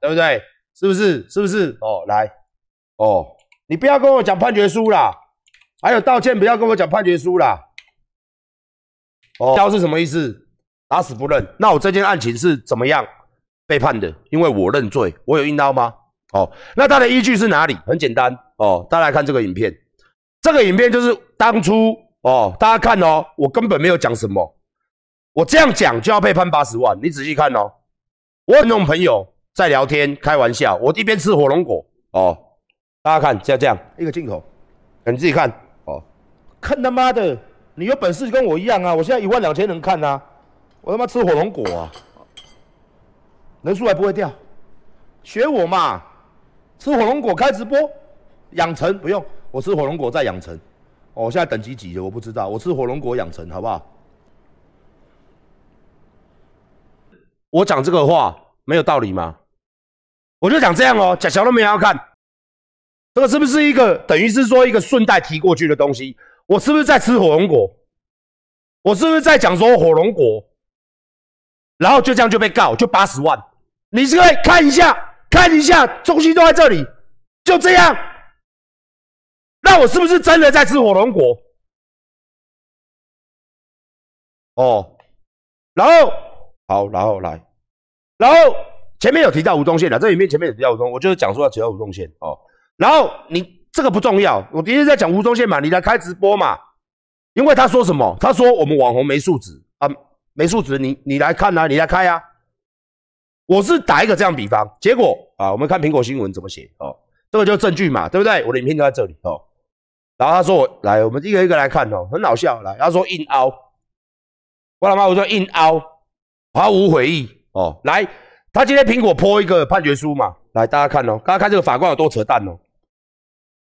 对不对？是不是？是不是？哦，来，哦，你不要跟我讲判决书啦，还有道歉，不要跟我讲判决书啦。哦，刀是什么意思？打死不认。那我这件案情是怎么样被判的？因为我认罪，我有硬刀吗？哦，那他的依据是哪里？很简单哦，大家来看这个影片。这个影片就是当初哦，大家看哦，我根本没有讲什么，我这样讲就要被判八十万。你仔细看哦，我那种朋友在聊天开玩笑，我一边吃火龙果哦，大家看，像这样一个镜头，你自己看哦，看他妈的，你有本事跟我一样啊！我现在一万两千人看啊，我他妈吃火龙果啊，人数还不会掉，学我嘛，吃火龙果开直播，养成不用。我吃火龙果再养成，哦，我现在等级几了？我不知道。我吃火龙果养成，好不好？我讲这个话没有道理吗？我就讲这样哦，假小都没人要看，这个是不是一个等于是说一个顺带提过去的东西？我是不是在吃火龙果？我是不是在讲说火龙果？然后就这样就被告，就八十万。你是可以看一下，看一下，东西都在这里，就这样。那我是不是真的在吃火龙果？哦，然后好，然后来，然后前面有提到吴宗宪的，这里面前面有提到吴宗，我就是讲说要提到吴宗宪哦。然后你这个不重要，我今天在讲吴宗宪嘛，你来开直播嘛，因为他说什么？他说我们网红没素质啊，没素质，你你来看啊，你来开啊。我是打一个这样比方，结果啊，我们看苹果新闻怎么写哦，这个就是证据嘛，对不对？我的影片就在这里哦。然后他说：“我来，我们一个一个来看哦，很好笑。来，他说硬凹，我老妈我说硬凹，毫无悔意哦。来，他今天苹果泼一个判决书嘛，来大家看哦，大家看这个法官有多扯淡哦。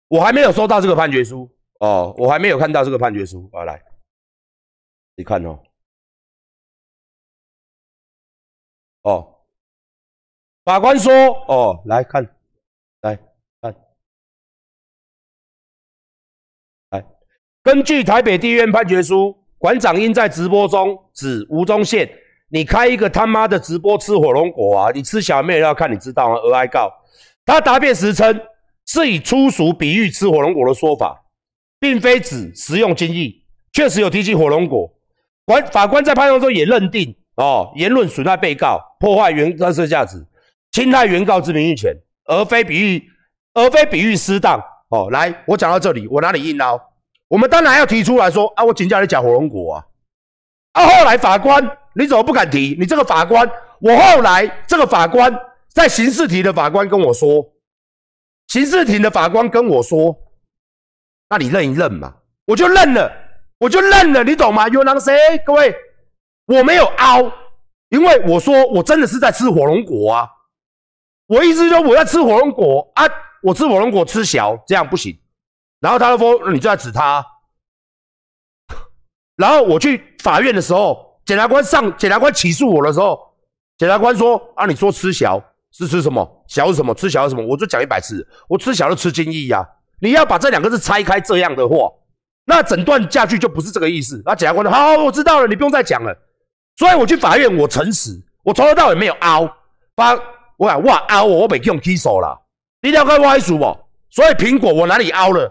我还没有收到这个判决书哦，我还没有看到这个判决书啊。来，你看哦，哦，法官说哦，来看。”来看，来根据台北地院判决书，馆长因在直播中指吴宗宪：“你开一个他妈的直播吃火龙果啊！你吃小妹要看，你知道吗？”而哀告他答辩时称，是以粗俗比喻吃火龙果的说法，并非指食用精益。确实有提及火龙果。管法官在判决中也认定：哦，言论损害被告，破坏原告设价值，侵害原告之名誉权，而非比喻，而非比喻失当。哦，来，我讲到这里，我哪里硬捞？我们当然要提出来说啊，我请教你讲火龙果啊，啊，后来法官你怎么不敢提？你这个法官，我后来这个法官在刑事庭的法官跟我说，刑事庭的法官跟我说，那你认一认嘛，我就认了，我就认了，你懂吗？有人谁？各位，我没有凹，因为我说我真的是在吃火龙果啊，我意思说我在吃火龙果啊，我吃火龙果吃小，这样不行。然后他就说：“你就在指他。”然后我去法院的时候，检察官上检察官起诉我的时候，检察官说：“啊，你说吃小是吃什么？小是什么？吃小是什么？”我就讲一百次，我吃小就吃精益呀。你要把这两个字拆开，这样的话，那整段下去就不是这个意思。那检察官说：“好，我知道了，你不用再讲了。”所以我去法院，我诚实，我从头到尾没有凹。把我讲哇凹我，我被用踢手了。你了解我意思不？所以苹果我哪里凹了？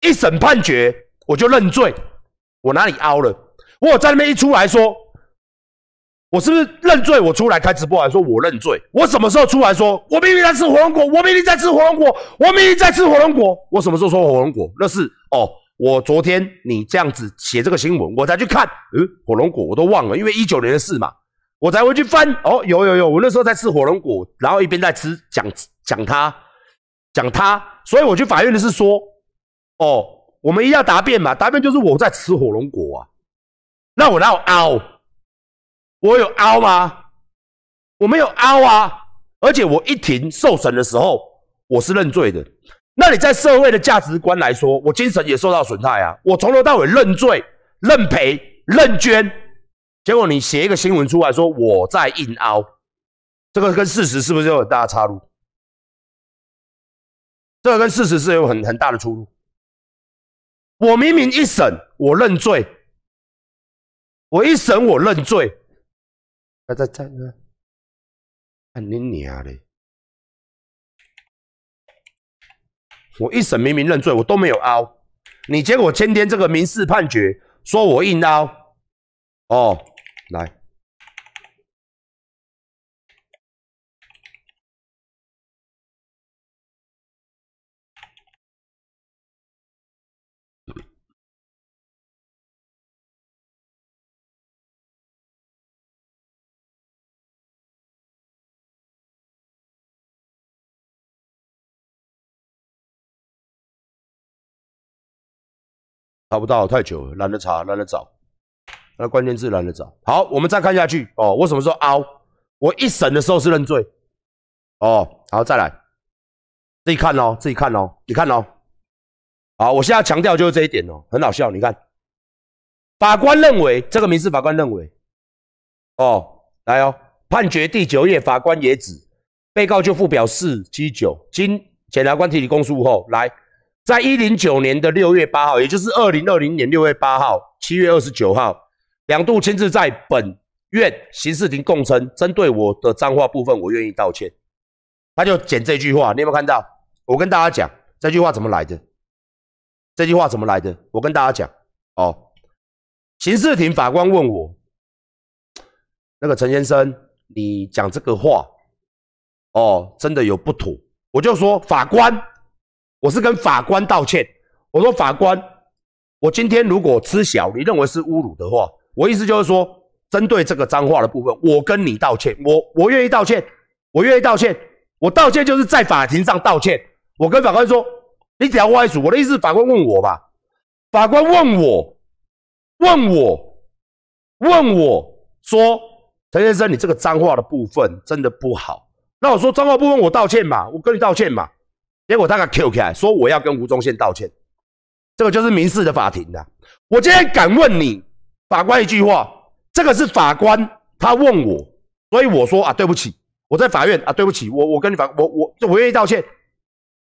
一审判决我就认罪，我哪里凹了？我在那边一出来说，我是不是认罪？我出来开直播来说我认罪。我什么时候出来说？我明明在吃火龙果，我明明在吃火龙果，我明明在吃火龙果。我什么时候说火龙果？那是哦，我昨天你这样子写这个新闻，我才去看。嗯，火龙果我都忘了，因为一九年的事嘛，我才会去翻。哦，有有有，我那时候在吃火龙果，然后一边在吃讲讲他讲他，所以我去法院的是说。哦，我们一定要答辩嘛？答辩就是我在吃火龙果啊，那我哪有凹？我有凹吗？我没有凹啊！而且我一庭受审的时候，我是认罪的。那你在社会的价值观来说，我精神也受到损害啊！我从头到尾认罪、认赔、认捐，结果你写一个新闻出来说我在硬凹，这个跟事实是不是有很大的差入？这个跟事实是有很很大的出入。我明明一审我认罪，我一审我认罪，在在呢，看你娘嘞！我一审明明认罪，我都没有凹，你结果今天这个民事判决说我硬凹，哦，来。查不到太久了，懒得查，懒得找。那关键字懒得找。好，我们再看下去哦。我什么时候凹？我一审的时候是认罪。哦，好，再来，自己看哦，自己看哦，你看哦。好，我现在强调就是这一点哦，很好笑。你看，法官认为这个民事法官认为，哦，来哦，判决第九页，法官也指被告就附表四七九，经检察官提起公诉后，来。在一零九年的六月八号，也就是二零二零年六月八号、七月二十九号，两度亲自在本院刑事庭供称，针对我的脏话部分，我愿意道歉。他就剪这句话，你有没有看到？我跟大家讲这句话怎么来的？这句话怎么来的？我跟大家讲哦，刑事庭法官问我，那个陈先生，你讲这个话，哦，真的有不妥，我就说法官。我是跟法官道歉，我说法官，我今天如果知晓你认为是侮辱的话，我意思就是说，针对这个脏话的部分，我跟你道歉，我我愿意道歉，我愿意道歉，我道歉就是在法庭上道歉。我跟法官说，你只要歪主，我的意思，法官问我吧，法官问我，问我，问我说，陈先生，你这个脏话的部分真的不好，那我说脏话部分我道歉嘛，我跟你道歉嘛。结果他给 Q 起来，说我要跟吴宗宪道歉，这个就是民事的法庭的。我今天敢问你法官一句话，这个是法官他问我，所以我说啊，对不起，我在法院啊，对不起，我我跟你法我我我愿意道歉，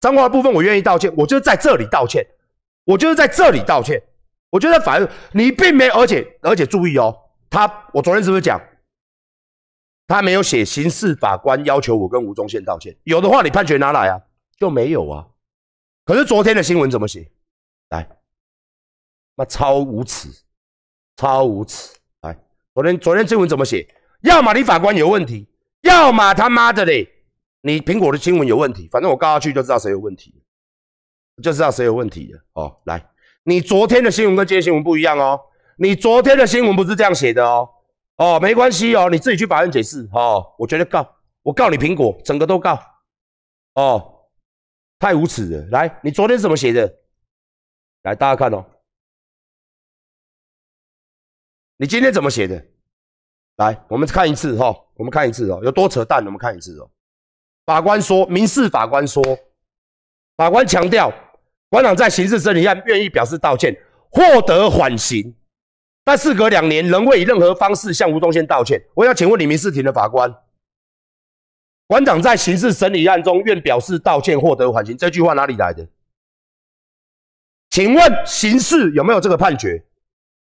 脏话部分我愿意道歉，我就在这里道歉，我就是在这里道歉，我就在法院，你并没而且而且注意哦，他我昨天是不是讲，他没有写刑事法官要求我跟吴宗宪道歉，有的话你判决拿来啊。就没有啊？可是昨天的新闻怎么写？来，那超无耻，超无耻！来，昨天昨天新闻怎么写？要么你法官有问题，要么他妈的嘞，你苹果的新闻有问题。反正我告下去就知道谁有问题，就知道谁有问题了。哦，来，你昨天的新闻跟今天新闻不一样哦。你昨天的新闻不是这样写的哦。哦，没关系哦，你自己去法院解释。哦，我觉得告，我告你苹果，整个都告。哦。太无耻了！来，你昨天怎么写的？来，大家看哦。你今天怎么写的？来，我们看一次哈，我们看一次哦，有多扯淡？我们看一次哦。法官说，民事法官说，法官强调，馆长在刑事审理案愿意表示道歉，获得缓刑，但事隔两年仍未以任何方式向吴宗宪道歉。我想请问你，民事庭的法官？馆长在刑事审理案中愿表示道歉，获得缓刑。这句话哪里来的？请问刑事有没有这个判决？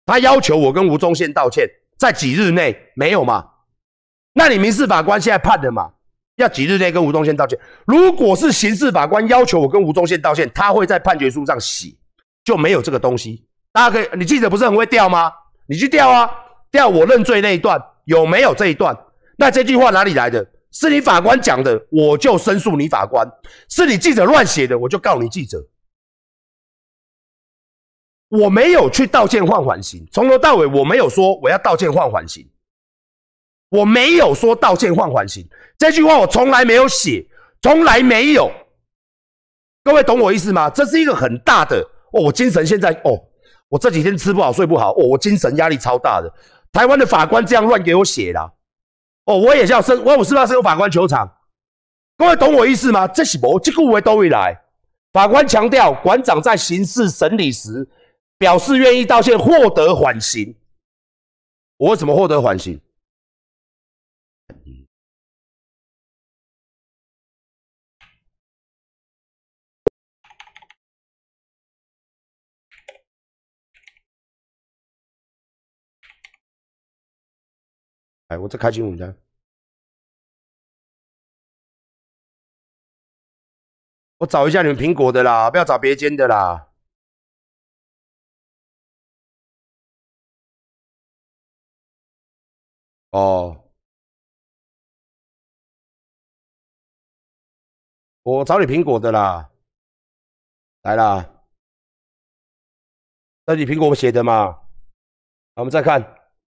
他要求我跟吴宗宪道歉，在几日内没有嘛？那你民事法官现在判的嘛？要几日内跟吴宗宪道歉？如果是刑事法官要求我跟吴宗宪道歉，他会在判决书上写，就没有这个东西。大家可以，你记者不是很会调吗？你去调啊，调我认罪那一段有没有这一段？那这句话哪里来的？是你法官讲的，我就申诉你法官；是你记者乱写的，我就告你记者。我没有去道歉换缓刑，从头到尾我没有说我要道歉换缓刑，我没有说道歉换缓刑这句话我从来没有写，从来没有。各位懂我意思吗？这是一个很大的哦，我精神现在哦，我这几天吃不好睡不好哦，我精神压力超大的。台湾的法官这样乱给我写的。哦，我也叫申，我我是不是申法官球场？各位懂我意思吗？这是无这个为都未来。法官强调，馆长在刑事审理时表示愿意道歉，获得缓刑。我怎么获得缓刑？我在开新午单。我找一下你们苹果的啦，不要找别间的啦。哦。我找你苹果的啦。来啦。那你苹果我写的嘛，我们再看，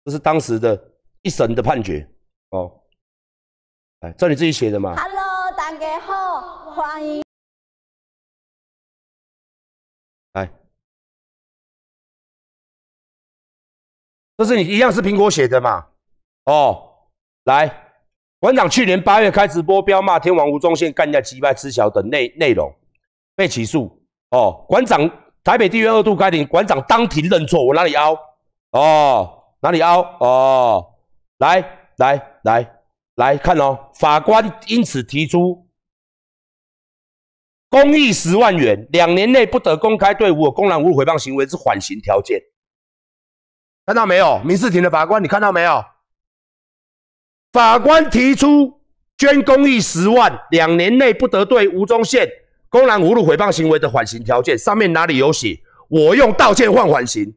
这是当时的。一审的判决哦。哎，这你自己写的嘛？Hello，大家好，欢迎。来，这是你一样是苹果写的嘛？哦，来，馆长去年八月开直播，彪骂天王吴宗宪干掉击败吃小等内内容被起诉。哦，馆长台北地院二度开庭，馆长当庭认错，我哪里凹？哦，哪里凹？哦，来来来来看哦，法官因此提出公益十万元，两年内不得公开对我公然侮辱诽谤行为之缓刑条件。看到没有？民事庭的法官，你看到没有？法官提出捐公益十万，两年内不得对吴宗宪公然侮辱诽谤行为的缓刑条件，上面哪里有写？我用道歉换缓刑。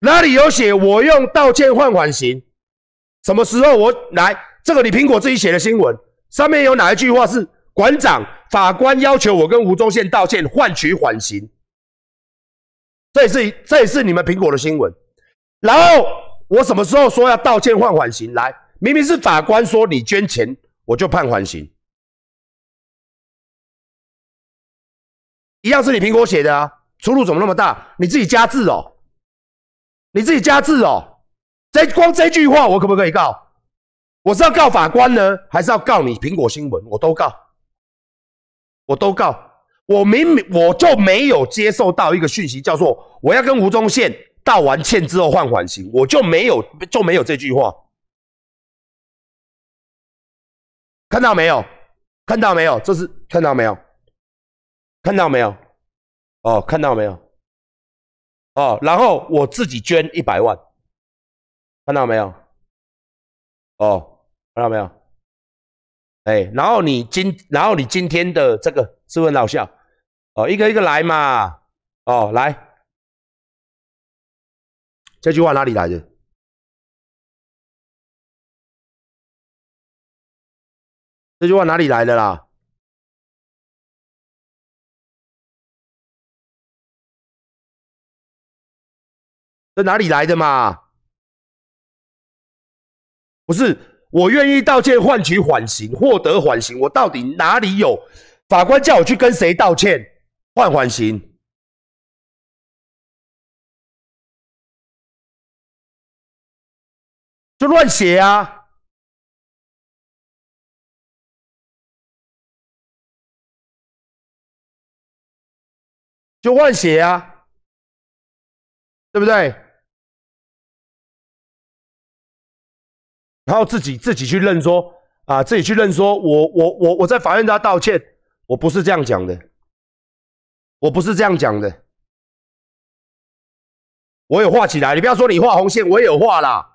哪里有写我用道歉换缓刑？什么时候我来？这个你苹果自己写的新闻，上面有哪一句话是馆长法官要求我跟吴宗宪道歉换取缓刑？这也是这也是你们苹果的新闻。然后我什么时候说要道歉换缓刑？来，明明是法官说你捐钱，我就判缓刑，一样是你苹果写的啊，出入怎么那么大？你自己加字哦。你自己加字哦，这光这句话我可不可以告？我是要告法官呢，还是要告你苹果新闻？我都告，我都告。我明明我就没有接受到一个讯息，叫做我要跟吴宗宪道完歉之后换缓刑，我就没有就没有这句话。看到没有？看到没有？这是看到没有？看到没有？哦，看到没有？哦，然后我自己捐一百万，看到没有？哦，看到没有？哎，然后你今，然后你今天的这个是不是很好笑？哦，一个一个来嘛。哦，来，这句话哪里来的？这句话哪里来的啦？这哪里来的嘛？不是我愿意道歉换取缓刑，获得缓刑，我到底哪里有？法官叫我去跟谁道歉换缓刑？就乱写啊！就乱写啊！对不对？然后自己自己去认说啊，自己去认说，我我我我在法院他道歉，我不是这样讲的，我不是这样讲的，我有画起来，你不要说你画红线，我也有画啦。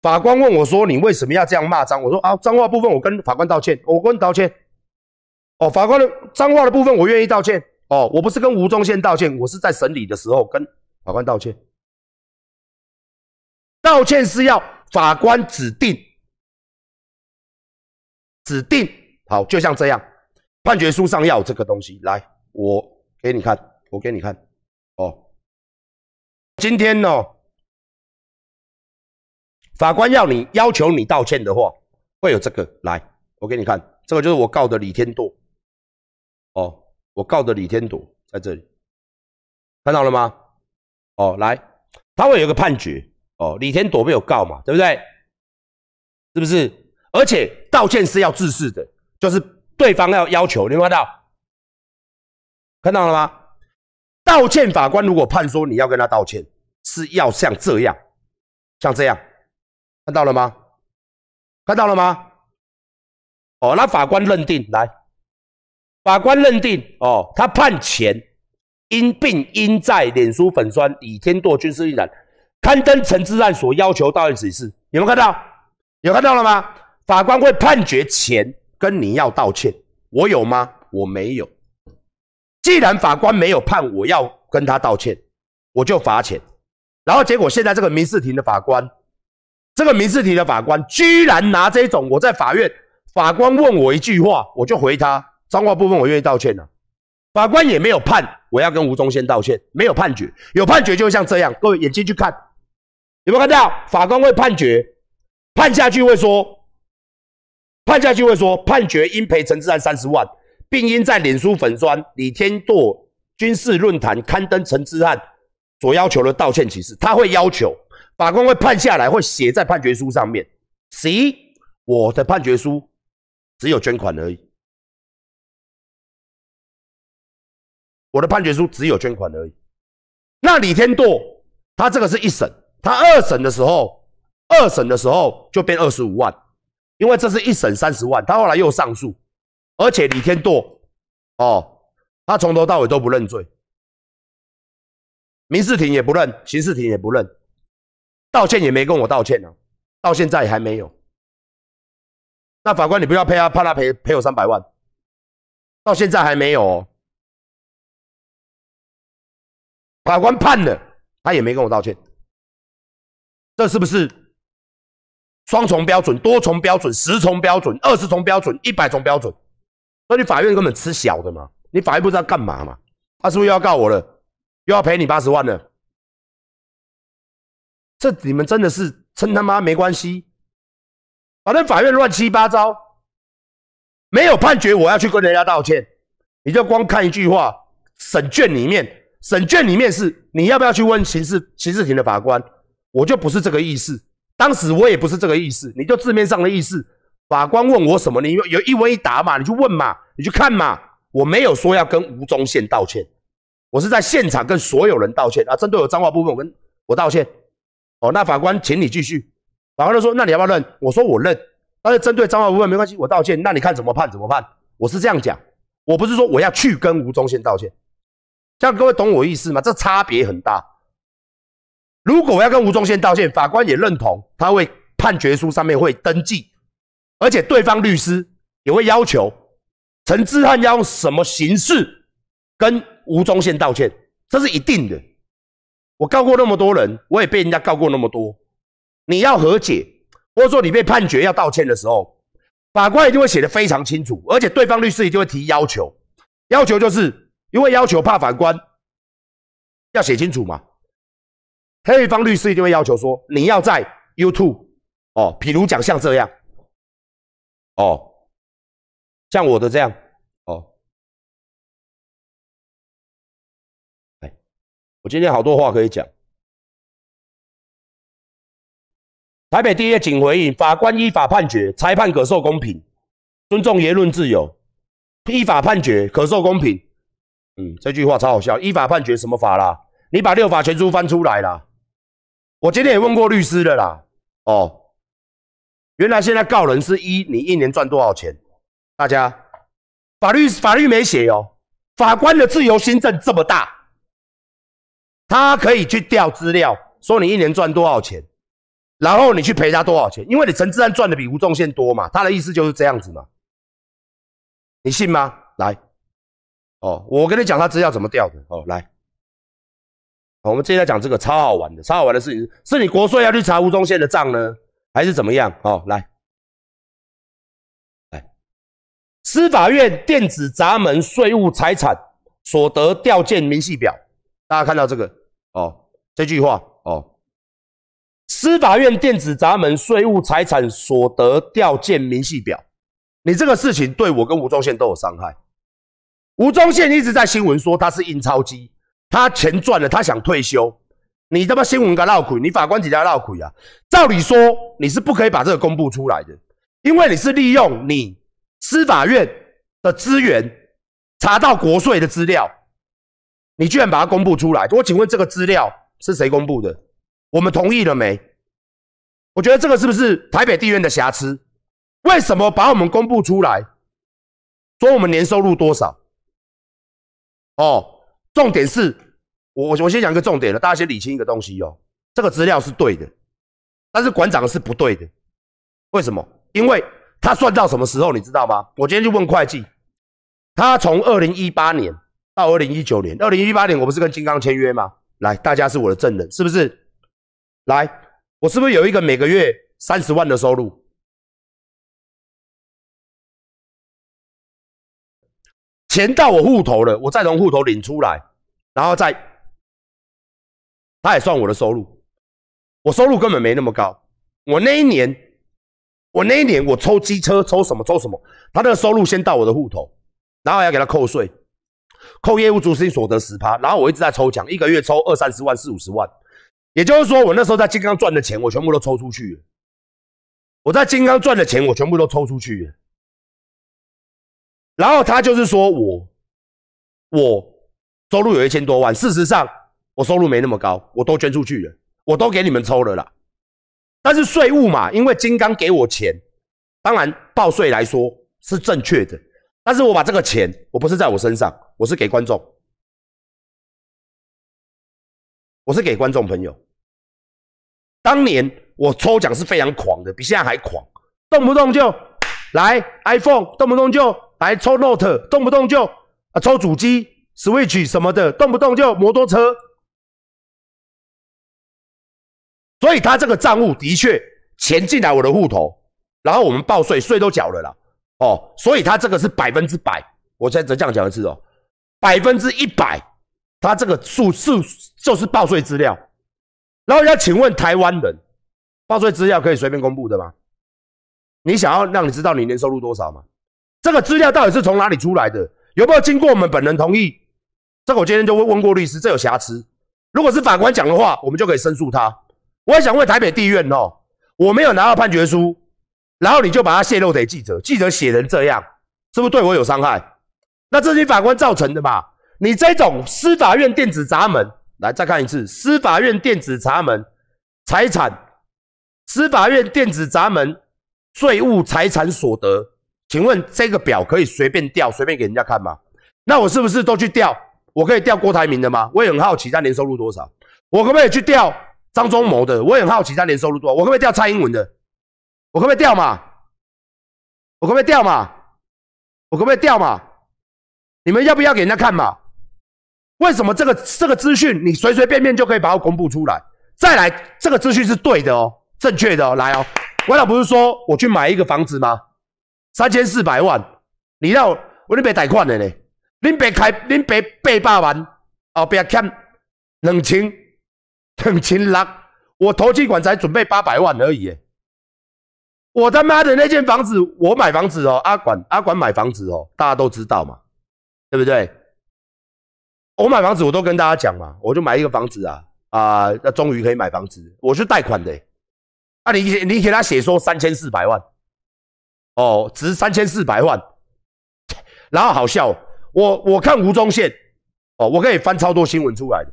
法官问我说，你为什么要这样骂脏？我说啊，脏话部分我跟法官道歉，我跟你道歉。哦，法官的脏话的部分我愿意道歉。哦，我不是跟吴宗宪道歉，我是在审理的时候跟法官道歉。道歉是要。法官指定，指定好，就像这样，判决书上要这个东西。来，我给你看，我给你看。哦，今天呢，法官要你要求你道歉的话，会有这个。来，我给你看，这个就是我告的李天铎。哦，我告的李天铎在这里，看到了吗？哦，来，他会有个判决。哦，李天朵没有告嘛，对不对？是不是？而且道歉是要自视的，就是对方要要求，你看到？看到了吗？道歉法官如果判说你要跟他道歉，是要像这样，像这样，看到了吗？看到了吗？哦，那法官认定来，法官认定哦，他判钱因病因在脸书粉砖李天舵军事一然。刊登陈志案所要求道歉指示，有没有看到？有看到了吗？法官会判决前跟你要道歉，我有吗？我没有，既然法官没有判我要跟他道歉，我就罚钱。然后结果现在这个民事庭的法官，这个民事庭的法官居然拿这种我在法院，法官问我一句话，我就回他脏话部分我愿意道歉了。法官也没有判我要跟吴宗宪道歉，没有判决，有判决就会像这样，各位眼睛去看，有没有看到？法官会判决，判下去会说，判下去会说，判决应赔陈志安三十万，并应在脸书粉砖李天舵军事论坛刊登陈志安所要求的道歉启事。他会要求，法官会判下来，会写在判决书上面。C，我的判决书只有捐款而已。我的判决书只有捐款而已。那李天舵他这个是一审，他二审的时候，二审的时候就变二十五万，因为这是一审三十万，他后来又上诉，而且李天舵哦，他从头到尾都不认罪，民事庭也不认，刑事庭也不认，道歉也没跟我道歉呢，到现在还没有。那法官你不要赔啊，判他赔赔我三百万，到现在还没有哦。法官判了，他也没跟我道歉，这是不是双重标准、多重标准、十重标准、二十重标准、一百重标准？那你法院根本吃小的嘛？你法院不知道干嘛嘛？他是不是又要告我了？又要赔你八十万了？这你们真的是称他妈没关系？反正法院乱七八糟，没有判决，我要去跟人家道歉，你就光看一句话，审卷里面。审卷里面是你要不要去问刑事刑事庭的法官？我就不是这个意思，当时我也不是这个意思，你就字面上的意思。法官问我什么，你有有一问一答嘛，你去问嘛，你去看嘛。我没有说要跟吴宗宪道歉，我是在现场跟所有人道歉啊。针对我脏话部分，我跟我道歉。哦，那法官，请你继续。法官就说，那你要不要认？我说我认。但是针对脏话部分没关系，我道歉。那你看怎么判？怎么判？我是这样讲，我不是说我要去跟吴宗宪道歉。这样各位懂我意思吗？这差别很大。如果我要跟吴宗宪道歉，法官也认同，他会判决书上面会登记，而且对方律师也会要求陈志汉要用什么形式跟吴宗宪道歉，这是一定的。我告过那么多人，我也被人家告过那么多。你要和解，或者说你被判决要道歉的时候，法官一定会写的非常清楚，而且对方律师一定会提要求，要求就是。因为要求怕法官要写清楚嘛，黑方律师一定会要求说，你要在 YouTube 哦，譬如讲像这样哦，像我的这样哦，哎，我今天好多话可以讲。台北第一警回应，法官依法判决，裁判可受公平，尊重言论自由，依法判决可受公平。嗯，这句话超好笑。依法判决什么法啦？你把六法全书翻出来啦。我今天也问过律师的啦。哦，原来现在告人是一，你一年赚多少钱？大家法律法律没写哦。法官的自由心证这么大，他可以去调资料，说你一年赚多少钱，然后你去赔他多少钱，因为你陈志安赚的比吴宗宪多嘛。他的意思就是这样子嘛。你信吗？来。哦，我跟你讲他资料怎么调的哦。来，我们接下来讲这个超好玩的、超好玩的事情，是你国税要去查吴宗宪的账呢，还是怎么样？哦，来，来，司法院电子闸门税务财产所得调件明细表，大家看到这个哦，这句话哦，司法院电子闸门税务财产所得调件明细表，你这个事情对我跟吴宗宪都有伤害。吴宗宪一直在新闻说他是印钞机，他钱赚了，他想退休。你他妈新闻给闹鬼，你法官几家闹鬼啊？照理说你是不可以把这个公布出来的，因为你是利用你司法院的资源查到国税的资料，你居然把它公布出来。我请问这个资料是谁公布的？我们同意了没？我觉得这个是不是台北地院的瑕疵？为什么把我们公布出来，说我们年收入多少？哦，重点是我我先讲一个重点了，大家先理清一个东西哦。这个资料是对的，但是馆长是不对的。为什么？因为他算到什么时候，你知道吗？我今天去问会计，他从二零一八年到二零一九年，二零一八年我不是跟金刚签约吗？来，大家是我的证人，是不是？来，我是不是有一个每个月三十万的收入？钱到我户头了，我再从户头领出来，然后再，他也算我的收入。我收入根本没那么高，我那一年，我那一年我抽机车，抽什么抽什么，他的收入先到我的户头，然后要给他扣税。扣业务主心所得十趴，然后我一直在抽奖，一个月抽二三十万、四五十万，也就是说，我那时候在金刚赚的钱，我全部都抽出去了。我在金刚赚的钱，我全部都抽出去了。然后他就是说我，我收入有一千多万，事实上我收入没那么高，我都捐出去了，我都给你们抽了啦。但是税务嘛，因为金刚给我钱，当然报税来说是正确的。但是我把这个钱，我不是在我身上，我是给观众，我是给观众朋友。当年我抽奖是非常狂的，比现在还狂，动不动就来 iPhone，动不动就来抽 Note，动不动就啊抽主机 Switch 什么的，动不动就摩托车。所以他这个账务的确钱进来我的户头，然后我们报税，税都缴了啦。哦，所以他这个是百分之百，我再再这样讲一次哦，百分之一百，他这个数数就是报税资料。然后要请问台湾人，报税资料可以随便公布的吗？你想要让你知道你年收入多少吗？这个资料到底是从哪里出来的？有没有经过我们本人同意？这个我今天就问问过律师，这有瑕疵。如果是法官讲的话，我们就可以申诉他。我也想问台北地院哦，我没有拿到判决书。然后你就把它泄露给记者，记者写成这样，是不是对我有伤害？那这是法官造成的嘛？你这种司法院电子闸门，来再看一次，司法院电子闸门财产，司法院电子闸门税务财产所得，请问这个表可以随便调，随便给人家看吗？那我是不是都去调？我可以调郭台铭的吗？我也很好奇他年收入多少。我可不可以去调张忠谋的？我也很好奇他年收入多少。我可不可以调蔡英文的？我可不可以调嘛？我可不可以调嘛？我可不可以调嘛？你们要不要给人家看嘛？为什么这个这个资讯你随随便便就可以把它公布出来？再来，这个资讯是对的哦，正确的哦。来哦，我老不是说我去买一个房子吗？三千四百万，你让我你别贷款的呢？你别开，你别八百万，哦，别欠两千两千六，我投机款才准备八百万而已。我他妈的那间房子，我买房子哦，阿管阿管买房子哦，大家都知道嘛，对不对？我买房子我都跟大家讲嘛，我就买一个房子啊啊，那终于可以买房子，我是贷款的。啊，你你给他写说三千四百万，哦，值三千四百万，然后好笑，我我看吴宗宪，哦，我可以翻超多新闻出来的，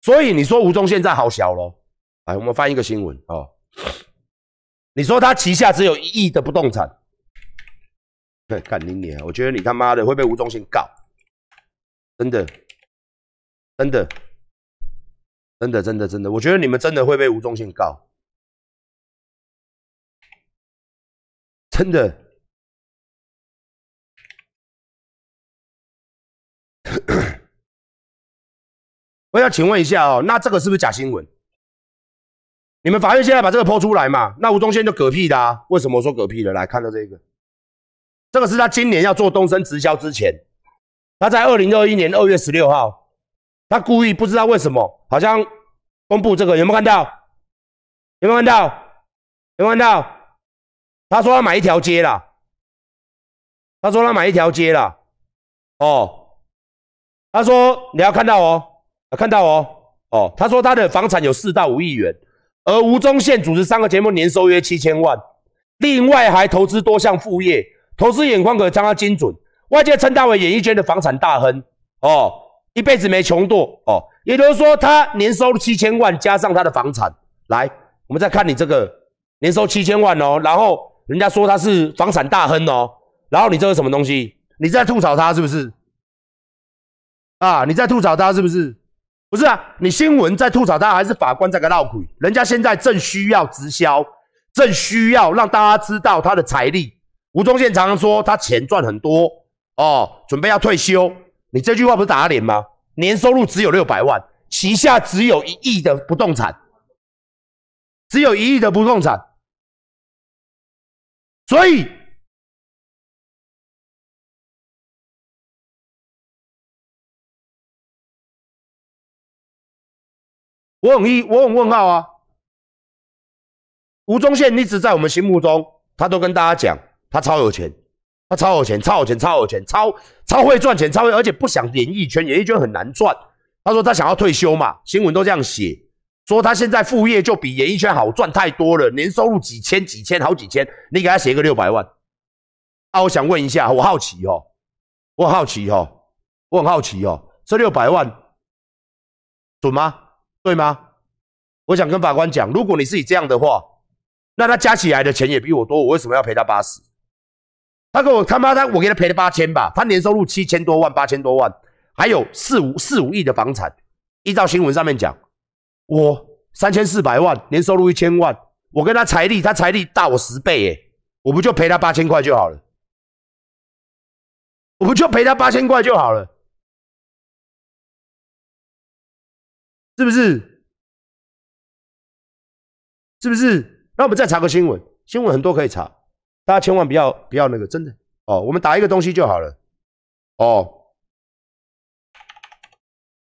所以你说吴宗宪在好小咯？来，我们翻一个新闻哦。你说他旗下只有一亿的不动产，干你娘，我觉得你他妈的会被吴宗宪告，真的，真的，真的，真的，真的，我觉得你们真的会被吴宗宪告，真的。我要请问一下哦，那这个是不是假新闻？你们法院现在把这个剖出来嘛？那吴宗宪就嗝屁的，为什么说嗝屁的？来看到这个，这个是他今年要做东升直销之前，他在二零二一年二月十六号，他故意不知道为什么，好像公布这个有没有看到？有没有看到？有没有看到？他说他买一条街啦，他说他买一条街啦，哦，他说你要看到哦，看到哦，哦，他说他的房产有四到五亿元。而吴宗宪主持三个节目，年收约七千万，另外还投资多项副业，投资眼光可相当精准。外界称他为演艺圈的房产大亨。哦，一辈子没穷过哦。也就是说，他年收入七千万，加上他的房产，来，我们再看你这个年收七千万哦，然后人家说他是房产大亨哦，然后你这是什么东西？你在吐槽他是不是？啊，你在吐槽他是不是？不是啊，你新闻在吐槽他，还是法官在给闹鬼？人家现在正需要直销，正需要让大家知道他的财力。吴宗宪常常说他钱赚很多哦，准备要退休，你这句话不是打脸吗？年收入只有六百万，旗下只有一亿的不动产，只有一亿的不动产，所以我很一我很问号啊。吴宗宪一直在我们心目中，他都跟大家讲，他超有钱，他超有钱，超有钱，超有钱，超超会赚钱，超会，而且不想演艺圈，演艺圈很难赚。他说他想要退休嘛，新闻都这样写，说他现在副业就比演艺圈好赚太多了，年收入几千几千好几千，你给他写个六百万。啊，我想问一下，我好奇哦，我好奇哦，我很好奇哦，这六百万准吗？对吗？我想跟法官讲，如果你是以这样的话。那他加起来的钱也比我多，我为什么要赔他八十？他给我他妈他我给他赔了八千吧，他年收入七千多万八千多万，还有四五四五亿的房产。依照新闻上面讲，我三千四百万年收入一千万，我跟他财力他财力大我十倍耶，我不就赔他八千块就好了？我不就赔他八千块就好了？是不是？是不是？那我们再查个新闻，新闻很多可以查，大家千万不要不要那个真的哦，我们打一个东西就好了哦，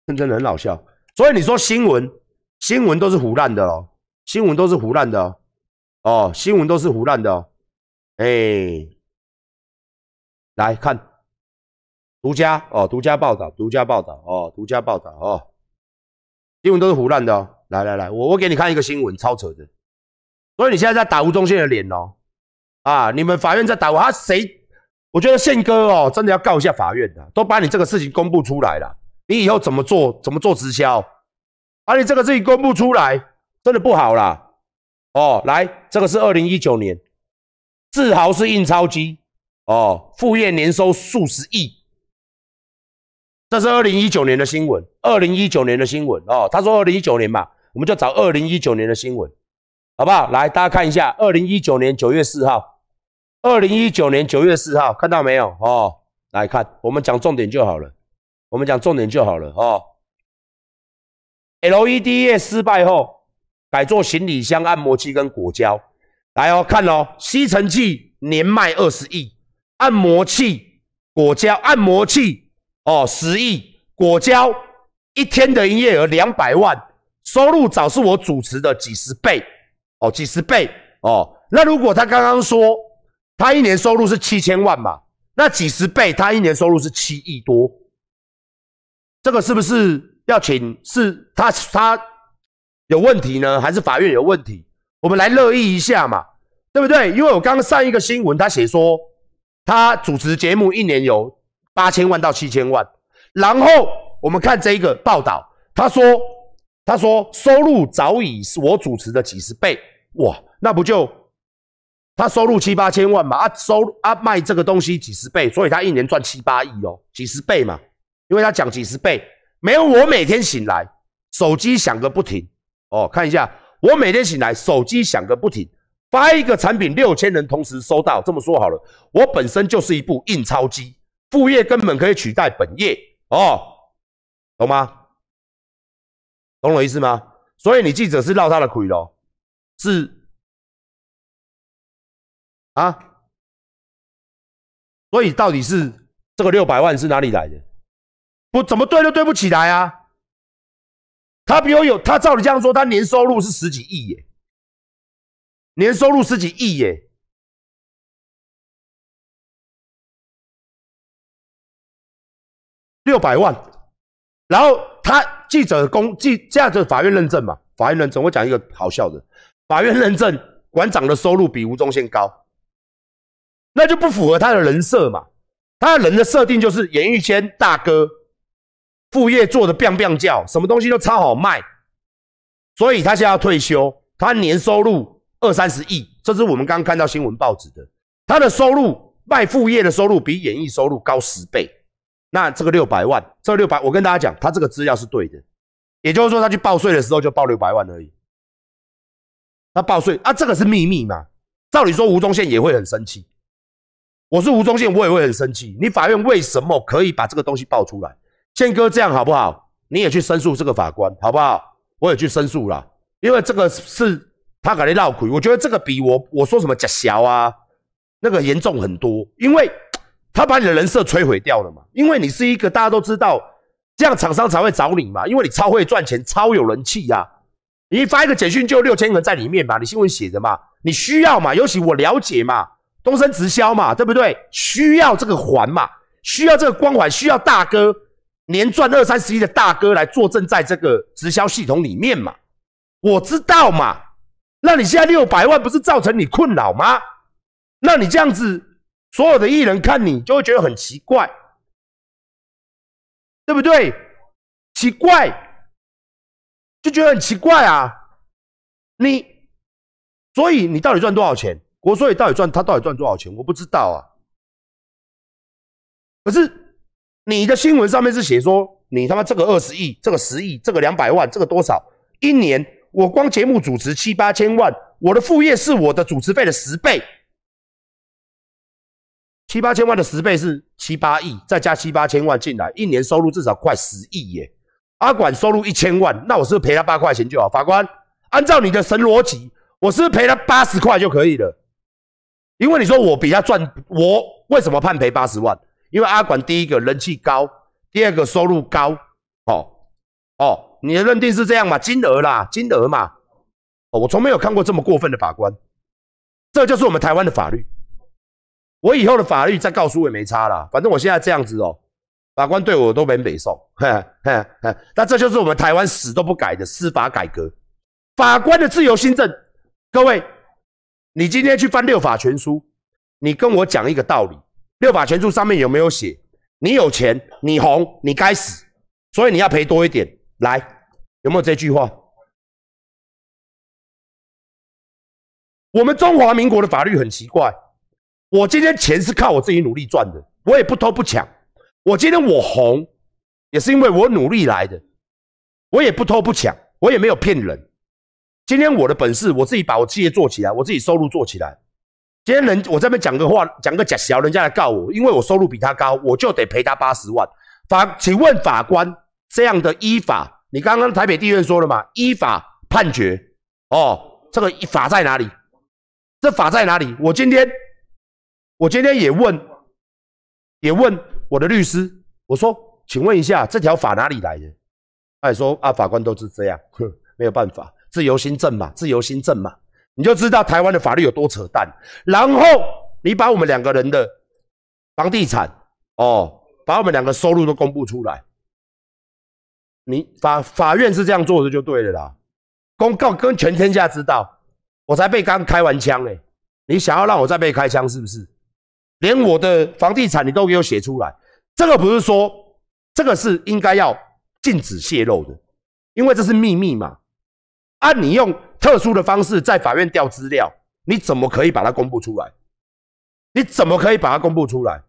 真的很老笑。所以你说新闻新闻都是胡乱的哦，新闻都是胡乱的哦，哦，新闻都是胡乱的哦，哎，来看独家哦，独家报道，独家报道哦，独家报道哦，新闻都是胡乱的哦，来来来，我我给你看一个新闻，超扯的。所以你现在在打吴宗宪的脸哦，啊！你们法院在打我，他谁？我觉得宪哥哦，真的要告一下法院的，都把你这个事情公布出来了，你以后怎么做？怎么做直销？把你这个自己公布出来，真的不好啦。哦，来，这个是二零一九年，自豪是印钞机哦，副业年收数十亿，这是二零一九年的新闻，二零一九年的新闻哦。他说二零一九年嘛，我们就找二零一九年的新闻。好不好？来，大家看一下，二零一九年九月四号，二零一九年九月四号，看到没有？哦，来看，我们讲重点就好了，我们讲重点就好了。哦，LED 业失败后，改做行李箱、按摩器跟果胶。来哦，看哦，吸尘器年卖二十亿，按摩器、果胶、按摩器哦十亿，果胶一天的营业额两百万，收入早是我主持的几十倍。哦，几十倍哦。那如果他刚刚说他一年收入是七千万嘛，那几十倍，他一年收入是七亿多，这个是不是要请是他他有问题呢，还是法院有问题？我们来乐意一下嘛，对不对？因为我刚上一个新闻，他写说他主持节目一年有八千万到七千万，然后我们看这一个报道，他说。他说收入早已是我主持的几十倍，哇，那不就他收入七八千万嘛？啊，收啊卖这个东西几十倍，所以他一年赚七八亿哦，几十倍嘛。因为他讲几十倍，没有我每天醒来手机响个不停哦，看一下我每天醒来手机响个不停，发一个产品六千人同时收到。这么说好了，我本身就是一部印钞机，副业根本可以取代本业哦，懂吗？懂我意思吗？所以你记者是绕他的亏咯，是啊，所以到底是这个六百万是哪里来的？不怎么对都对不起来啊！他比我有，他照你这样说，他年收入是十几亿耶，年收入十几亿耶，六百万，然后他。记者公记这样子，法院认证嘛？法院认证，我讲一个好笑的，法院认证馆长的收入比吴宗宪高，那就不符合他的人设嘛？他的人的设定就是演艺圈大哥，副业做的 biang biang 叫，什么东西都超好卖，所以他现在要退休，他年收入二三十亿，这是我们刚看到新闻报纸的，他的收入卖副业的收入比演艺收入高十倍。那这个六百万，这六百，我跟大家讲，他这个资料是对的，也就是说，他去报税的时候就报六百万而已。他报税啊，这个是秘密嘛？照理说，吴宗宪也会很生气，我是吴宗宪，我也会很生气。你法院为什么可以把这个东西爆出来？宪哥这样好不好？你也去申诉这个法官好不好？我也去申诉了，因为这个是他给你闹鬼，我觉得这个比我我说什么假小啊那个严重很多，因为他把你的人设摧毁掉了嘛。因为你是一个大家都知道，这样厂商才会找你嘛，因为你超会赚钱，超有人气呀。你发一个简讯就六千人在里面嘛，你新闻写的嘛，你需要嘛？尤其我了解嘛。东升直销嘛，对不对？需要这个环嘛，需要这个光环，需要大哥年赚二三十亿的大哥来坐镇在这个直销系统里面嘛。我知道嘛，那你现在六百万不是造成你困扰吗？那你这样子，所有的艺人看你就会觉得很奇怪，对不对？奇怪，就觉得很奇怪啊。你，所以你到底赚多少钱？我说你到底赚他到底赚多少钱？我不知道啊。可是你的新闻上面是写说你他妈这个二十亿，这个十亿，这个两百万，这个多少？一年我光节目主持七八千万，我的副业是我的主持费的十倍，七八千万的十倍是七八亿，再加七八千万进来，一年收入至少快十亿耶。阿管收入一千万，那我是不是赔他八块钱就好？法官，按照你的神逻辑，我是不是赔他八十块就可以了？因为你说我比他赚，我为什么判赔八十万？因为阿管第一个人气高，第二个收入高，哦哦，你的认定是这样嘛？金额啦，金额嘛，哦，我从没有看过这么过分的法官，这就是我们台湾的法律。我以后的法律再告诉我也没差啦，反正我现在这样子哦，法官对我都没北宋，哼哼哼，那这就是我们台湾死都不改的司法改革，法官的自由新政，各位。你今天去翻六法全书，你跟我讲一个道理：六法全书上面有没有写？你有钱，你红，你该死，所以你要赔多一点。来，有没有这句话？我们中华民国的法律很奇怪。我今天钱是靠我自己努力赚的，我也不偷不抢。我今天我红，也是因为我努力来的，我也不偷不抢，我也没有骗人。今天我的本事，我自己把我企业做起来，我自己收入做起来。今天人我这边讲个话，讲个假小，人家来告我，因为我收入比他高，我就得赔他八十万。法，请问法官，这样的依法，你刚刚台北地院说了嘛？依法判决，哦，这个法在哪里？这法在哪里？我今天，我今天也问，也问我的律师，我说，请问一下，这条法哪里来的？他也说啊，法官都是这样，哼，没有办法。自由新政嘛，自由新政嘛，你就知道台湾的法律有多扯淡。然后你把我们两个人的房地产哦，把我们两个收入都公布出来，你法法院是这样做的就对了啦。公告跟全天下知道，我才被刚开完枪嘞。你想要让我再被开枪是不是？连我的房地产你都给我写出来，这个不是说这个是应该要禁止泄露的，因为这是秘密嘛。按你用特殊的方式在法院调资料，你怎么可以把它公布出来？你怎么可以把它公布出来？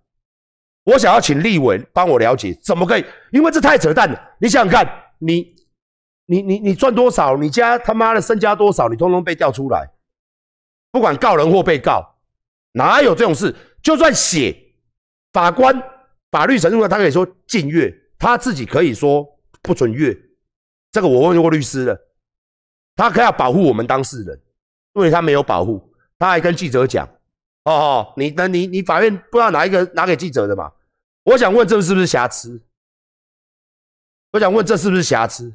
我想要请立委帮我了解，怎么可以？因为这太扯淡了。你想想看，你、你、你、你赚多少？你家他妈的身家多少？你通通被调出来，不管告人或被告，哪有这种事？就算写法官法律程度，他可以说禁阅，他自己可以说不准阅。这个我问过律师了。他可要保护我们当事人，因为他没有保护，他还跟记者讲：“哦哦，你那你你法院不知道哪一个拿给记者的嘛？”我想问这是不是瑕疵？我想问这是不是瑕疵？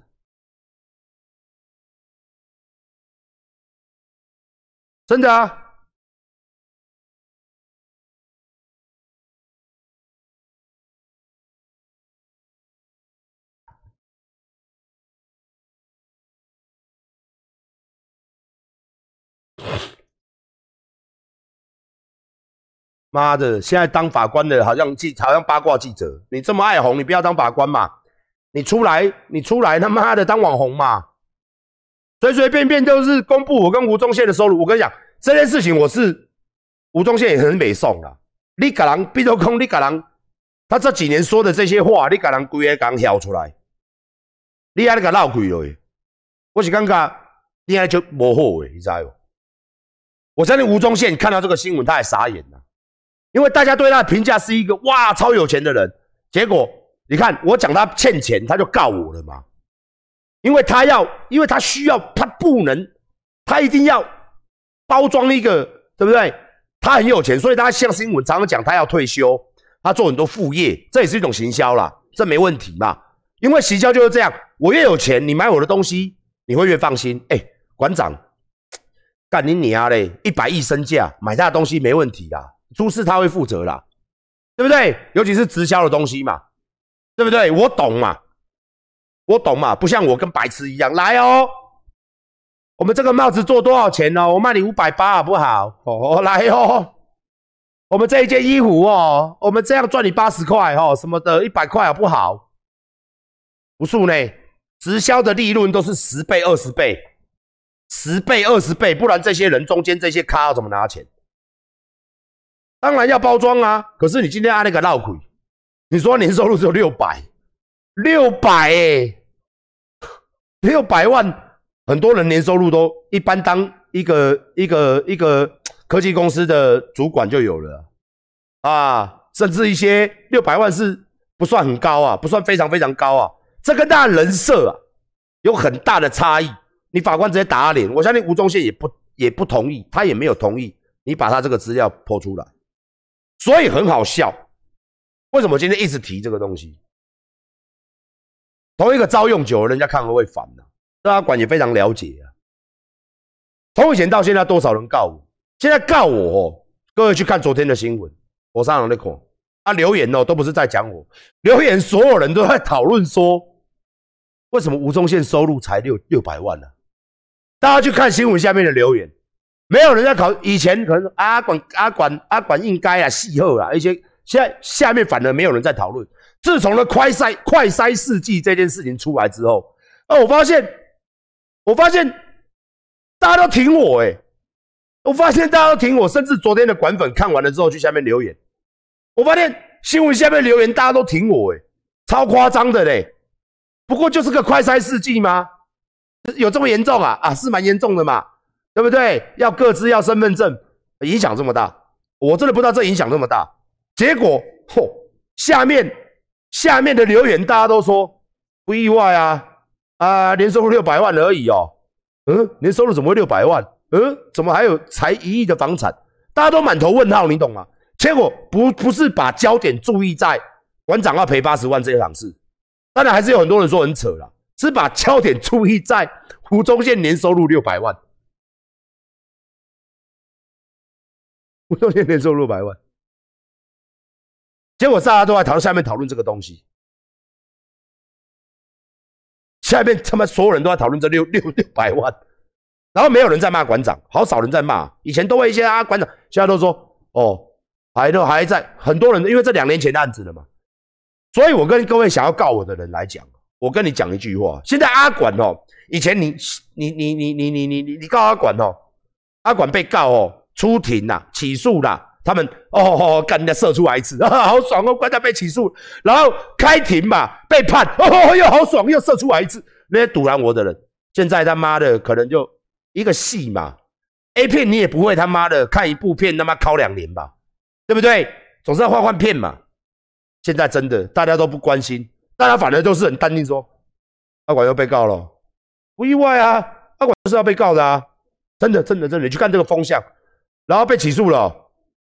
真的啊？妈的！现在当法官的好像记，好像八卦记者。你这么爱红，你不要当法官嘛？你出来，你出来，他妈的当网红嘛？随随便便都是公布我跟吴宗宪的收入。我跟你讲，这件事情我是吴宗宪也很美送啦。你敢人闭着空，你敢人，他这几年说的这些话，你敢人规个敢挑出来？你还那个闹鬼了？我是感觉你还就无好诶，你知道？我相信吴宗宪看到这个新闻，他也傻眼了。因为大家对他的评价是一个哇超有钱的人，结果你看我讲他欠钱，他就告我了嘛，因为他要，因为他需要，他不能，他一定要包装一个，对不对？他很有钱，所以他像新闻常常讲他要退休，他做很多副业，这也是一种行销啦，这没问题嘛。因为行销就是这样，我越有钱，你买我的东西，你会越放心。哎，馆长，干你娘嘞！一百亿身价买他的东西没问题啦，出事他会负责啦，对不对？尤其是直销的东西嘛，对不对？我懂嘛，我懂嘛，不像我跟白痴一样来哦。我们这个帽子做多少钱呢？我卖你五百八好不好？哦，来哦。我们这一件衣服哦，我们这样赚你八十块哦，什么的，一百块好不好？不数呢，直销的利润都是十倍、二十倍，十倍、二十倍，不然这些人中间这些咖要怎么拿钱？当然要包装啊！可是你今天按那个闹鬼，你说年收入只有六百，六百哎，六百万，很多人年收入都一般，当一个一个一个科技公司的主管就有了啊，甚至一些六百万是不算很高啊，不算非常非常高啊。这跟他的人设啊有很大的差异。你法官直接打脸，我相信吴宗宪也不也不同意，他也没有同意你把他这个资料剖出来，所以很好笑。为什么今天一直提这个东西？同一个招用久了，人家看了会烦的。大家管也非常了解啊。从以前到现在，多少人告我？现在告我哦，各位去看昨天的新闻，我上了那口。啊，留言哦，都不是在讲我，留言所有人都在讨论说，为什么吴宗宪收入才六六百万呢？大家去看新闻下面的留言，没有人在考。以前可能阿管阿管阿管应该啊，戏后啊，一些现在下面反而没有人在讨论。自从了快筛快筛试剂这件事情出来之后，啊，我发现，我发现大家都挺我哎，我发现大家都挺我，甚至昨天的管粉看完了之后去下面留言。我发现新闻下面留言大家都挺我，哎，超夸张的嘞。不过就是个快筛试剂吗？有这么严重啊？啊，是蛮严重的嘛，对不对？要各自要身份证，影响这么大，我真的不知道这影响这么大。结果，嚯，下面下面的留言大家都说不意外啊，啊，年收入六百万而已哦。嗯，年收入怎么会六百万？嗯，怎么还有才一亿的房产？大家都满头问号，你懂吗？结果不不是把焦点注意在馆长要赔八十万这一场事，当然还是有很多人说很扯了，是把焦点注意在胡宗宪年收入六百万，胡宗宪年收入六百万，结果大家都在讨论下面讨论这个东西，下面他妈所有人都在讨论这六六六百万，然后没有人在骂馆长，好少人在骂，以前都会一些啊馆长，现在都说哦。还都还在很多人，因为这两年前的案子了嘛，所以我跟各位想要告我的人来讲，我跟你讲一句话：现在阿管哦，以前你你你你你你你你告阿管哦，阿管被告哦，出庭啦，起诉啦，他们哦，干人家射出来一次，啊 好爽哦，管他被起诉，然后开庭嘛，被判，哦又好爽，又射出来一次，那些堵拦我的人，现在他妈的可能就一个戏嘛，A 片你也不会他妈的看一部片他妈考两年吧。对不对？总是要换换片嘛。现在真的大家都不关心，大家反而都是很淡定，说阿管又被告了，不意外啊。阿管是要被告的啊，真的真的真的，你去看这个风向，然后被起诉了，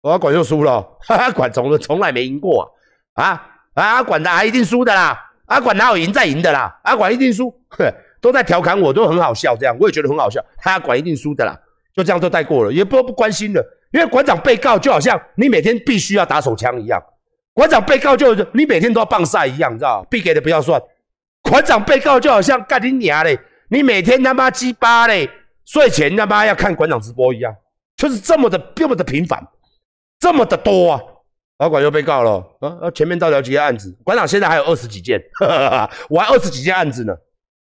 阿管又输了。阿管从从来没赢过啊啊阿管的一定输的啦，阿管哪有赢再赢的啦？阿管一定输，都在调侃我，都很好笑，这样我也觉得很好笑。阿管一定输的啦，就这样都带过了，也不不关心了。因为馆长被告就好像你每天必须要打手枪一样，馆长被告就你每天都要棒晒一样，你知道必给的不要算。馆长被告就好像干你娘嘞，你每天他妈鸡巴嘞，睡前他妈要看馆长直播一样，就是这么的这么的频繁，这么的多啊！老管又被告了，啊前面到了几件案子，馆长现在还有二十几件，我还二十几件案子呢，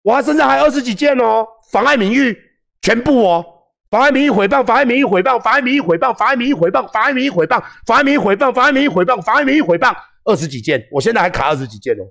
我还身上还有二十几件哦，妨碍名誉全部哦。妨碍名誉毁谤，妨碍名誉毁谤，妨碍名誉毁谤，妨碍名誉毁谤，妨碍名誉毁谤，妨碍名誉毁谤，妨碍名誉毁谤，妨碍名誉毁谤，二十几件，我现在还卡二十几件哦。